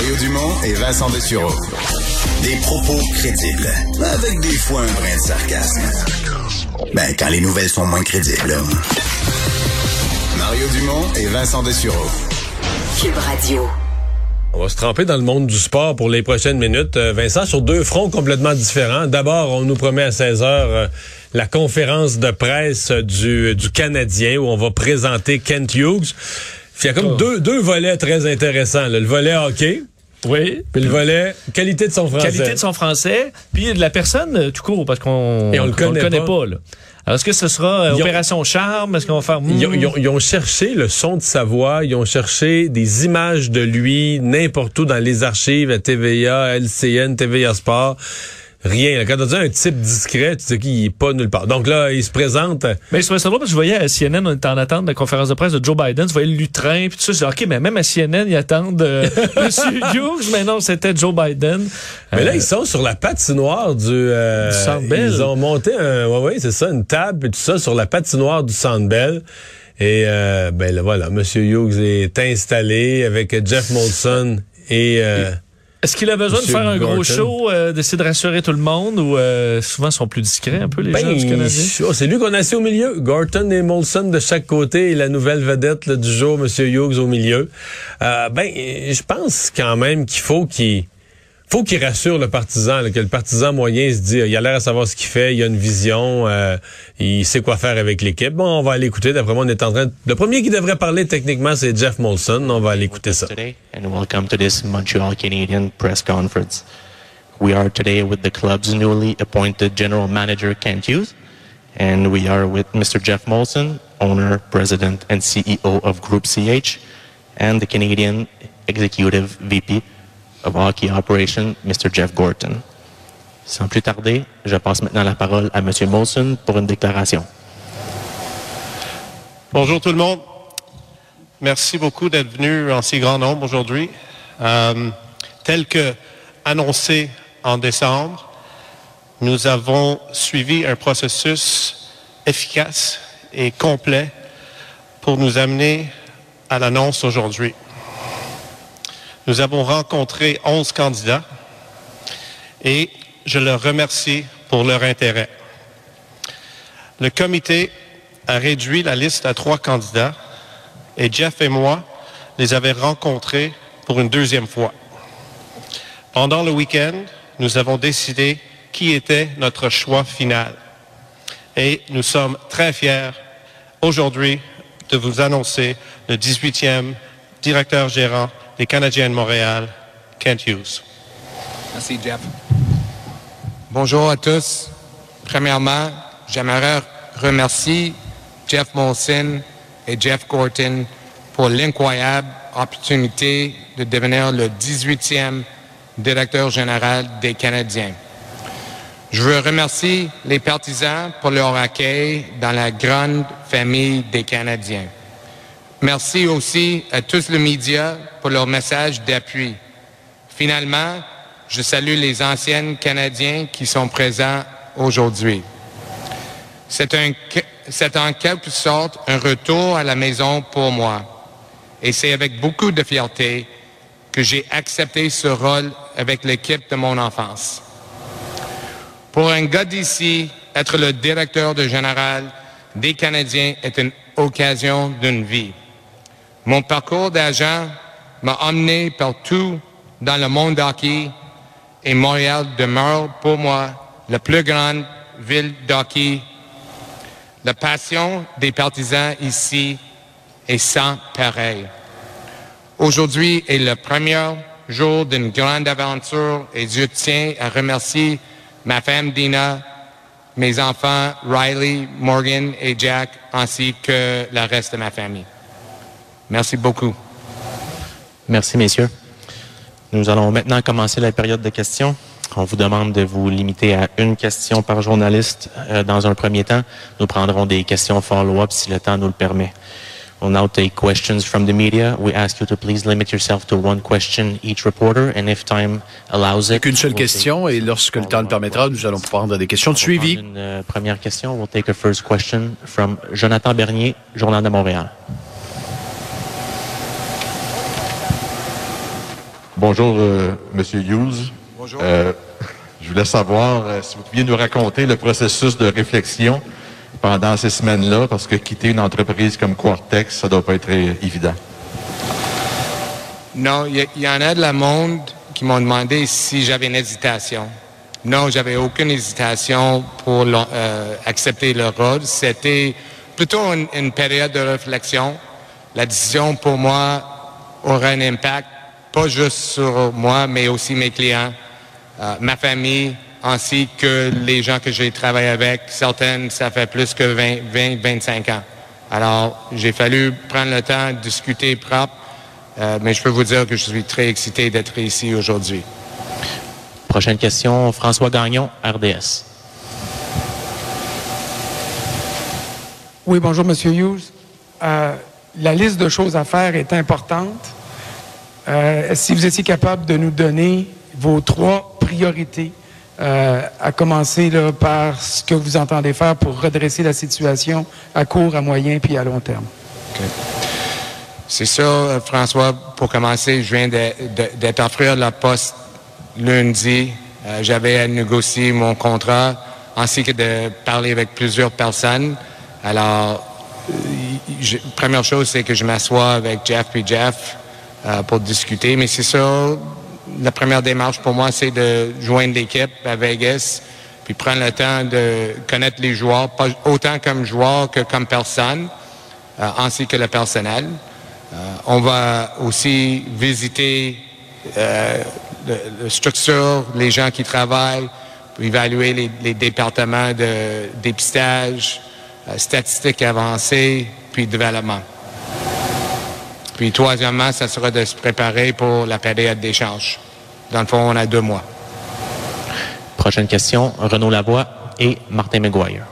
Mario Dumont et Vincent Dessureau. Des propos crédibles, avec des fois un brin de sarcasme. Ben, quand les nouvelles sont moins crédibles. Mario Dumont et Vincent Dessureau. Cube Radio. On va se tremper dans le monde du sport pour les prochaines minutes. Euh, Vincent, sur deux fronts complètement différents. D'abord, on nous promet à 16 heures euh, la conférence de presse du, du Canadien où on va présenter Kent Hughes. Il y a comme deux, deux volets très intéressants. là. Le volet hockey, Oui. puis le volet qualité de son français. Qualité de son français, puis de la personne euh, tout court, parce qu'on Et on le connaît pas. là. Alors, est-ce que ce sera euh, ont- Opération Charme? Est-ce qu'on va faire... Ils ont, hmm, ils ont- ils ont cherché le son de sa voix, ils ont cherché des images de lui n'importe où dans les archives à TVA, LCN, TVA Sport. Rien. là. Quand on dit un type discret, tu sais qu'il est pas nulle part. Donc là, il se présente. Mais je trouvais ça drôle parce que je voyais à CNN, on était en attente de la conférence de presse de Joe Biden, je voyais le lutrin, puis tout ça, je dis, OK, mais même à CNN, ils attendent euh, Monsieur Hughes, mais non, c'était Joe Biden. Mais là, Euh, ils sont sur la patinoire du... euh, Du Centre Bell. Ils ont monté un... Ouais, ouais, c'est ça, une table et tout ça sur la patinoire du Centre Bell. Et euh, ben là, voilà, M. Hughes est installé avec Jeff Molson et... euh, Est-ce qu'il a besoin Monsieur de faire un gros show, euh, d'essayer de rassurer tout le monde, ou euh, souvent sont plus discrets un peu, les Ben, gens du Canadien? oh, c'est lui qu'on a assis au milieu. Gorton et Molson de chaque côté et la nouvelle vedette là, du jour, M. Hughes au milieu. Euh, ben, je pense quand même qu'il faut qu'il faut qu'il rassure le partisan, là, que le partisan moyen se dit, il a l'air à savoir ce qu'il fait, il a une vision, euh, il sait quoi faire avec l'équipe. Bon, on va aller écouter. D'après moi, on est en train. de- Le premier qui devrait parler techniquement, c'est Jeff Molson. On va aller écouter ça. and welcome to this Montreal Canadian press conference. We are today with the club's newly appointed general manager Kent Hughes, and we are with Mr. Jeff Molson, owner, president, and CEO of Group CH, and the Canadian executive VP of hockey operation, Mr. Jeff Gorton. Sans plus tarder, je passe maintenant la parole à Monsieur Molson pour une déclaration. Bonjour tout le monde. Merci beaucoup d'être venu en si grand nombre aujourd'hui. Euh, tel que annoncé en décembre, nous avons suivi un processus efficace et complet pour nous amener à l'annonce aujourd'hui. Nous avons rencontré 11 candidats et je leur remercie pour leur intérêt. Le comité a réduit la liste à trois candidats et Jeff et moi les avons rencontrés pour une deuxième fois. Pendant le week-end, nous avons décidé qui était notre choix final. Et nous sommes très fiers aujourd'hui de vous annoncer le 18e directeur gérant des Canadiens de Montréal, Kent Hughes. Merci, Jeff. Bonjour à tous. Premièrement, j'aimerais remercier Jeff Molson et Jeff Gorton pour l'incroyable opportunité de devenir le 18e directeur général des Canadiens. Je veux remercier les partisans pour leur accueil dans la grande famille des Canadiens. Merci aussi à tous les médias pour leur message d'appui. Finalement, je salue les anciens Canadiens qui sont présents aujourd'hui. C'est en quelque sorte un retour à la maison pour moi. Et c'est avec beaucoup de fierté que j'ai accepté ce rôle avec l'équipe de mon enfance. Pour un gars d'ici, être le directeur de général des Canadiens est une occasion d'une vie. Mon parcours d'agent m'a emmené partout dans le monde hockey et Montréal demeure pour moi la plus grande ville d'hockey. La passion des partisans ici est sans pareil. Aujourd'hui est le premier jour d'une grande aventure et je tiens à remercier ma femme Dina, mes enfants Riley, Morgan et Jack, ainsi que le reste de ma famille. Merci beaucoup. Merci, messieurs. Nous allons maintenant commencer la période de questions. On vous demande de vous limiter à une question par journaliste euh, dans un premier temps. Nous prendrons des questions follow-up si le temps nous le permet. We'll now take questions from the media. We ask you to please limit yourself to one question each reporter, and if time allows it, Qu'une seule we'll question et lorsque le temps le permettra, nous allons prendre des questions de suivi. Une euh, première question. We'll take a first question from Jonathan Bernier, Journal de Montréal. Bonjour, euh, Monsieur Hughes. Bonjour. Euh, je voulais savoir euh, si vous pouviez nous raconter le processus de réflexion pendant ces semaines-là, parce que quitter une entreprise comme Quartex, ça doit pas être euh, évident. Non, il y, en a de la monde qui m'ont demandé si j'avais une hésitation. Non, j'avais aucune hésitation pour accepter le rôle. C'était plutôt une, une période de réflexion. La décision pour moi aura un impact, pas juste sur moi, mais aussi mes clients, euh, ma famille, ainsi que les gens que j'ai travaillé avec. Certaines, ça fait plus que 20, 20 25 ans. Alors, j'ai fallu prendre le temps de discuter propre, euh, mais je peux vous dire que je suis très excité d'être ici aujourd'hui. Prochaine question, François Gagnon, RDS. Oui, bonjour, Monsieur Hughes. Euh, la liste de choses à faire est importante. Euh, si vous étiez capable de nous donner vos trois priorités, euh, à commencer par ce que vous entendez faire pour redresser la situation à court, à moyen puis à long terme. C'est ça, euh, François. Pour commencer, je viens d'être offert la poste lundi. J'avais à négocier mon contrat ainsi que de parler avec plusieurs personnes. Alors, je- première chose, c'est que je m'assois avec Jeff puis Jeff euh, pour discuter. Mais c'est ça, la première démarche pour moi, c'est de joindre l'équipe à Vegas puis prendre le temps de connaître les joueurs, pas autant comme joueurs que comme personne, euh, ainsi que le personnel. Euh, on va aussi visiter euh, la structure, les gens qui travaillent, évaluer les, les départements de dépistage, euh, statistiques avancées, puis développement. Puis troisièmement, ça sera de se préparer pour la période d'échange. Dans le fond, on a deux mois. Prochaine question, Renaud Lavoie et Martin McGuire.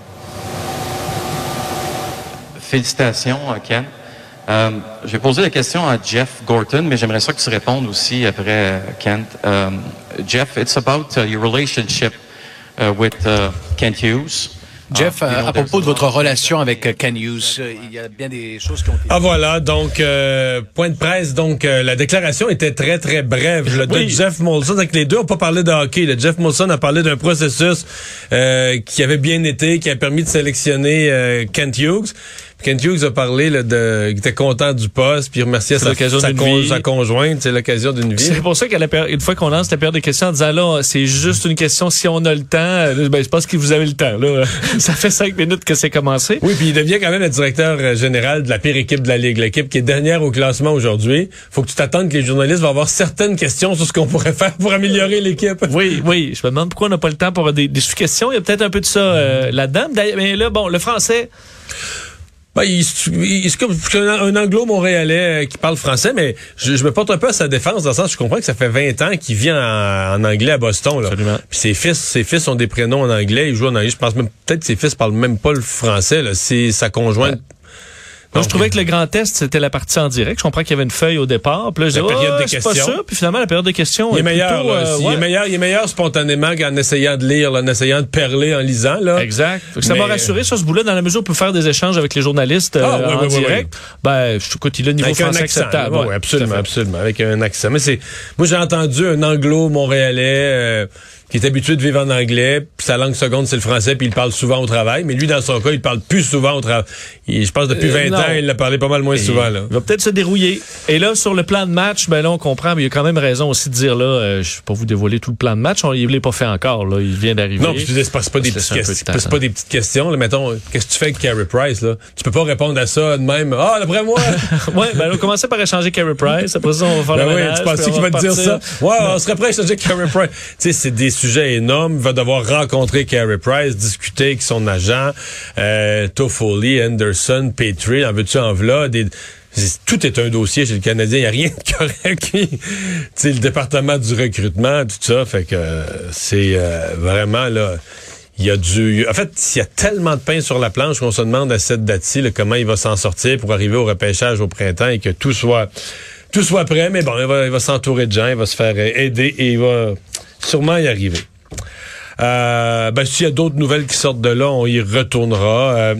Félicitations, euh, Ken. Euh, je vais poser la question à Jeff Gorton, mais j'aimerais ça que tu répondes aussi après euh, Kent. Euh, Jeff, it's about uh, your relationship uh, with uh, Kent Hughes. Jeff, Uh, you euh, à propos de votre relation avec euh, Ken Hughes, euh, il y a bien des choses qui ont été... Ah voilà, donc euh, point de presse, donc euh, la déclaration était très très brève. Le de Oui. Jeff Molson, donc les deux ont pas parlé de hockey. Le Jeff Molson a parlé d'un processus euh, qui avait bien été, qui a permis de sélectionner euh, Kent Hughes. Kent Hughes a parlé là, de, qu'il était content du poste, puis il remerciait sa, sa, con- sa conjointe, c'est l'occasion d'une vie. C'est pour ça qu'à la péri- une fois qu'on lance la période de questions en disant là, c'est juste une question si on a le temps, euh, ben, je pense que vous avez le temps. Là. Ça fait cinq minutes que c'est commencé. Oui, puis il devient quand même le directeur euh, général de la pire équipe de la Ligue, l'équipe qui est dernière au classement aujourd'hui. faut que tu t'attendes que les journalistes vont avoir certaines questions sur ce qu'on pourrait faire pour améliorer l'équipe. Oui, oui. Je me demande pourquoi on n'a pas le temps pour des, des sous-questions. Il y a peut-être un peu de ça euh, là-dedans. D'ailleurs, Mais là, bon, le français, Ben, il, il- c'est comme un, anglo-montréalais euh, qui parle français, mais je, je me porte un peu à sa défense dans le sens je comprends que ça fait 20 ans qu'il vit en, en anglais à Boston. Là. Absolument. Puis ses fils, ses fils ont des prénoms en anglais, ils jouent en anglais. Je pense même peut-être que ses fils parlent même pas le français. Là. C'est sa conjointe. Moi, je trouvais que le grand test, c'était la partie en direct. Je comprends qu'il y avait une feuille au départ. Puis là, je La période oh, des c'est pas questions. ça. Puis finalement, la période de questions Il est est meilleur, plutôt, là, euh, aussi. il, ouais. est meilleur, il est meilleur spontanément qu'en essayant de lire, là, en essayant de perler en lisant. Là. Exact. Ça m'a rassuré sur ce bout-là, dans la mesure où on peut faire des échanges avec les journalistes euh, Ah, oui, en oui, oui, direct. Ben, je écoute, il a le niveau Avec un français accent. acceptable. Ouais, Oui, absolument, absolument. Avec un accent. Mais c'est, moi, j'ai entendu un anglo-montréalais, euh, qui est habitué de vivre en anglais, puis sa langue seconde, c'est le français, puis il parle souvent au travail. Mais lui, dans son cas, il parle plus souvent au travail. Il- Je pense depuis Euh, 20 non. ans, il l'a parlé pas mal moins souvent, là. Il va peut-être se dérouiller. Et là, sur le plan de match, ben là, on comprend, mais il y a quand même raison aussi de dire, là, euh, je vais pas vous dévoiler tout le plan de match. On, il l'est pas fait encore, là. Il vient d'arriver. Non, puis tu dis, c'est pas, des Se petites de temps, pas des petites questions. Là, mettons, qu'est-ce que tu fais avec Carey Price, là? Tu peux pas répondre à ça de même. Ah, d'après moi! ouais, ben, on va commencer par échanger Carey Price. Après ça, on va faire Ben le oui, ménage, tu on qu'il va te dire ça? Ouais, on serait prêt à changer Carey Price. tu sais, c'est des sujets énormes. Il va devoir rencontrer Carey Price, discuter avec son agent, euh, Toffoli, Anderson, Petrie, en veux-tu en v'là, Tout est un dossier chez le Canadien. Il n'y a rien de correct. Tu sais, le département du recrutement, tout ça. Fait que euh, c'est euh, vraiment, là... Il y a du. En fait, il y a tellement de pain sur la planche qu'on se demande à cette date-ci comment il va s'en sortir pour arriver au repêchage au printemps et que tout soit tout soit prêt. Mais bon, il va, va s'entourer de gens, il va se faire aider et il va sûrement y arriver. Euh, ben, s'il y a d'autres nouvelles qui sortent de là, on y retournera. Euh,